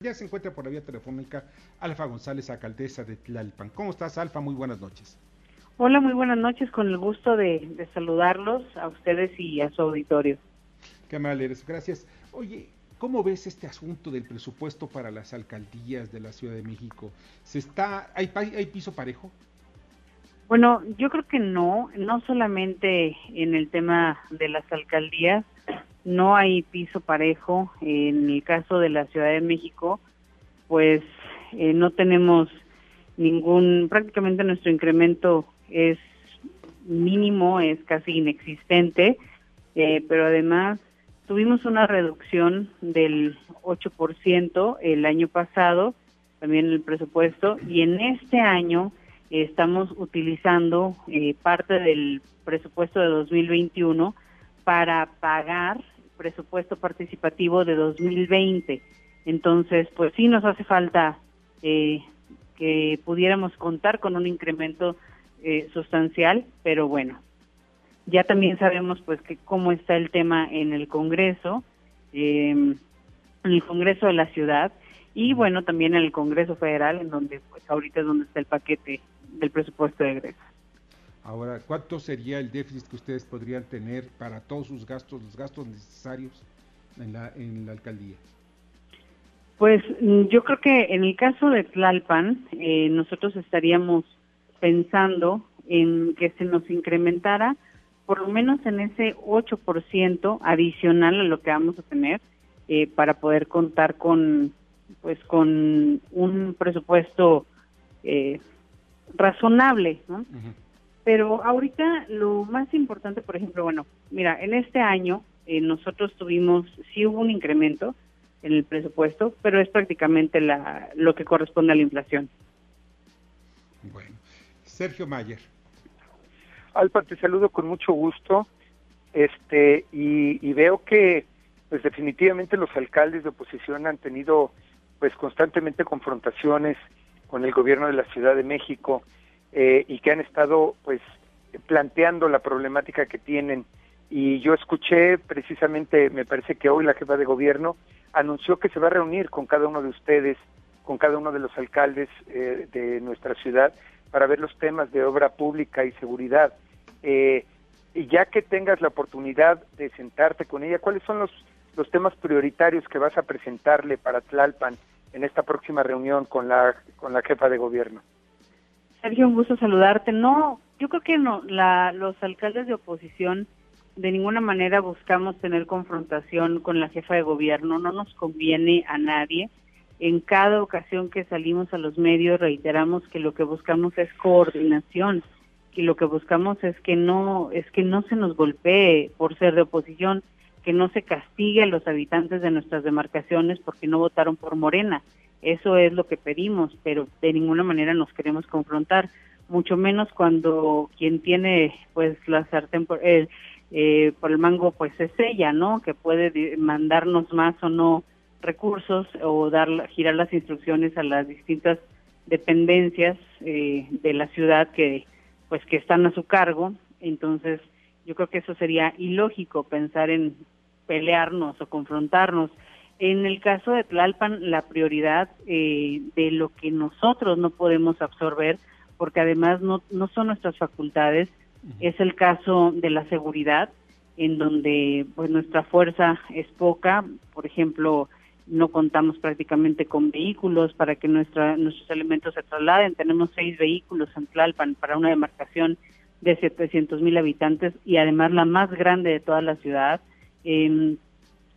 Ya se encuentra por la vía telefónica Alfa González, alcaldesa de Tlalpan. ¿Cómo estás, Alfa? Muy buenas noches. Hola, muy buenas noches. Con el gusto de, saludarlos a ustedes y a su auditorio. Qué amable eres. Gracias. Oye, ¿cómo ves este asunto del presupuesto para las alcaldías de la Ciudad de México? ¿Se está, hay, hay piso parejo? Bueno, yo creo que no, no solamente en el tema de las alcaldías, no hay piso parejo. En el caso de la Ciudad de México, pues eh, no tenemos ningún, prácticamente nuestro incremento es mínimo, es casi inexistente, eh, pero además tuvimos una reducción del 8% el año pasado, también el presupuesto, y en este año estamos utilizando eh, parte del presupuesto de 2021 para pagar presupuesto participativo de 2020. Entonces, pues sí nos hace falta eh, que pudiéramos contar con un incremento eh, sustancial, pero bueno, ya también sabemos pues que cómo está el tema en el Congreso, em, en el Congreso de la ciudad y bueno, también en el Congreso Federal, en donde pues ahorita es donde está el paquete del presupuesto de egreso. Ahora, ¿cuánto sería el déficit que ustedes podrían tener para todos sus gastos, los gastos necesarios en la, en la alcaldía? Pues mm, yo creo que en el caso de Tlalpan, eh, nosotros estaríamos pensando en que se nos incrementara por lo menos en ese 8% adicional a lo que vamos a tener eh, para poder contar con pues con un presupuesto eh, razonable, ¿no? Pero ahorita lo más importante, por ejemplo, bueno, mira, en este año eh, nosotros tuvimos, sí hubo un incremento en el presupuesto, pero es prácticamente la, lo que corresponde a la inflación. Bueno, Sergio Mayer. Alpa, te saludo con mucho gusto, este, y, y veo que, pues definitivamente los alcaldes de oposición han tenido, pues constantemente confrontaciones con el gobierno de la Ciudad de México eh, y que han estado pues planteando la problemática que tienen. Y yo escuché precisamente, me parece que hoy la jefa de gobierno anunció que se va a reunir con cada uno de ustedes, con cada uno de los alcaldes eh, de nuestra ciudad, para ver los temas de obra pública y seguridad. Eh, y ya que tengas la oportunidad de sentarte con ella, ¿cuáles son los, los temas prioritarios que vas a presentarle para Tlalpan en esta próxima reunión con la, con la jefa de gobierno? Sergio, un gusto saludarte. No, yo creo que no, la, los alcaldes de oposición de ninguna manera buscamos tener confrontación con la jefa de gobierno, no nos conviene a nadie. En cada ocasión que salimos a los medios reiteramos que lo que buscamos es coordinación, que lo que buscamos es que no es que no se nos golpee por ser de oposición, que no se castigue a los habitantes de nuestras demarcaciones porque no votaron por Morena. Eso es lo que pedimos, pero de ninguna manera nos queremos confrontar, mucho menos cuando quien tiene pues la sartén por el, eh, por el mango pues es ella, ¿no? Que puede mandarnos más o no recursos o dar girar las instrucciones a las distintas dependencias eh, de la ciudad que pues que están a su cargo. Entonces, yo creo que eso sería ilógico pensar en pelearnos o confrontarnos. En el caso de Tlalpan, la prioridad eh, de lo que nosotros no podemos absorber, porque además no, no son nuestras facultades, es el caso de la seguridad, en donde pues nuestra fuerza es poca, por ejemplo, no contamos prácticamente con vehículos para que nuestra, nuestros elementos se trasladen. Tenemos seis vehículos en Tlalpan para una demarcación de 700 mil habitantes y además la más grande de toda la ciudad. Eh,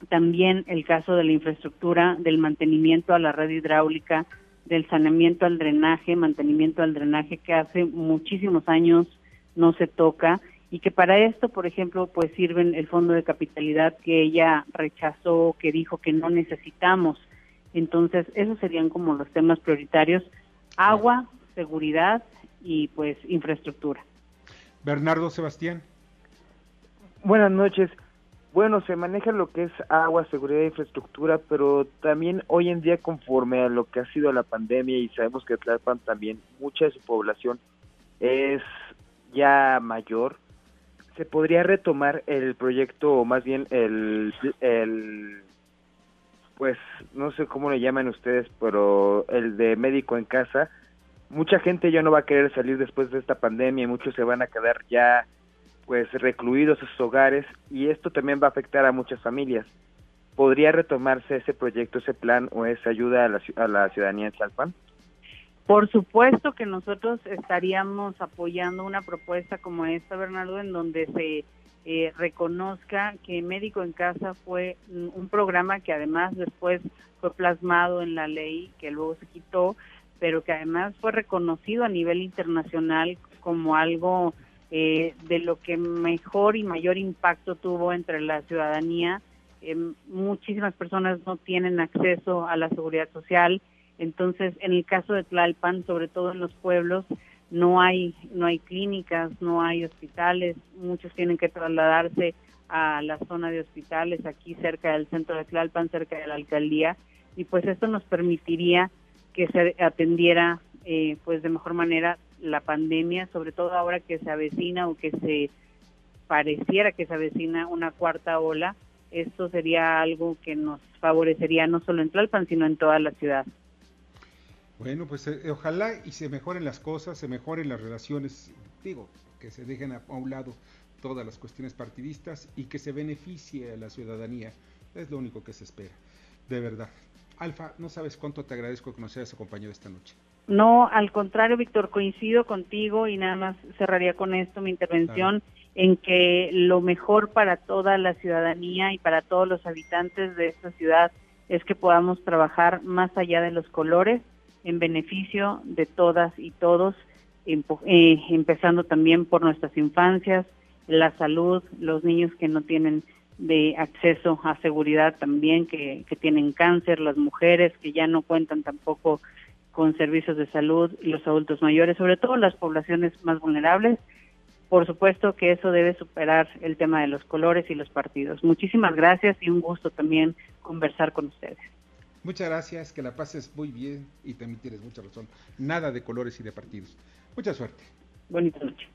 también el caso de la infraestructura, del mantenimiento a la red hidráulica, del saneamiento al drenaje, mantenimiento al drenaje que hace muchísimos años no se toca y que para esto, por ejemplo, pues sirven el fondo de capitalidad que ella rechazó, que dijo que no necesitamos. Entonces, esos serían como los temas prioritarios, agua, seguridad y pues infraestructura. Bernardo Sebastián. Buenas noches. Bueno, se maneja lo que es agua, seguridad e infraestructura, pero también hoy en día conforme a lo que ha sido la pandemia y sabemos que Tlalpan también mucha de su población es ya mayor, se podría retomar el proyecto o más bien el, el pues no sé cómo le llaman ustedes, pero el de médico en casa, mucha gente ya no va a querer salir después de esta pandemia y muchos se van a quedar ya pues recluidos sus hogares y esto también va a afectar a muchas familias. ¿Podría retomarse ese proyecto, ese plan o esa ayuda a la, la ciudadanía en Chalpan? Por supuesto que nosotros estaríamos apoyando una propuesta como esta, Bernardo, en donde se eh, reconozca que Médico en Casa fue un programa que además después fue plasmado en la ley, que luego se quitó, pero que además fue reconocido a nivel internacional como algo eh, de lo que mejor y mayor impacto tuvo entre la ciudadanía. Eh, muchísimas personas no tienen acceso a la seguridad social, entonces en el caso de Tlalpan, sobre todo en los pueblos, no hay no hay clínicas, no hay hospitales, muchos tienen que trasladarse a la zona de hospitales aquí cerca del centro de Tlalpan, cerca de la alcaldía y pues esto nos permitiría que se atendiera eh, pues de mejor manera la pandemia, sobre todo ahora que se avecina o que se pareciera que se avecina una cuarta ola, esto sería algo que nos favorecería no solo en Tlalpan, sino en toda la ciudad. Bueno, pues eh, ojalá y se mejoren las cosas, se mejoren las relaciones, digo, que se dejen a, un lado todas las cuestiones partidistas y que se beneficie a la ciudadanía. Es lo único que se espera, de verdad. Alfa, no sabes cuánto te agradezco que nos hayas acompañado esta noche. No, al contrario, Víctor, coincido contigo y nada más cerraría con esto mi intervención en que lo mejor para toda la ciudadanía y para todos los habitantes de esta ciudad es que podamos trabajar más allá de los colores en beneficio de todas y todos, eh, empezando también por nuestras infancias, la salud, los niños que no tienen de acceso a seguridad también, que, que tienen cáncer, las mujeres que ya no cuentan tampoco con servicios de salud, los adultos mayores, sobre todo las poblaciones más vulnerables. Por supuesto que eso debe superar el tema de los colores y los partidos. Muchísimas gracias y un gusto también conversar con ustedes. Muchas gracias, que la pases muy bien y también tienes mucha razón. Nada de colores y de partidos. Mucha suerte. Bonita noche.